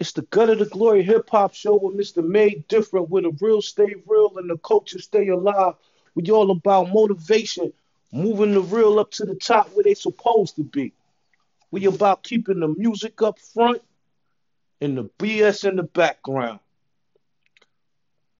It's the Gutter2Glory hip hop show with Mr. Made Different, where the real stay real and the culture stay alive. We all about motivation, moving the real up to the top where they supposed to be. We about keeping the music up front and the BS in the background.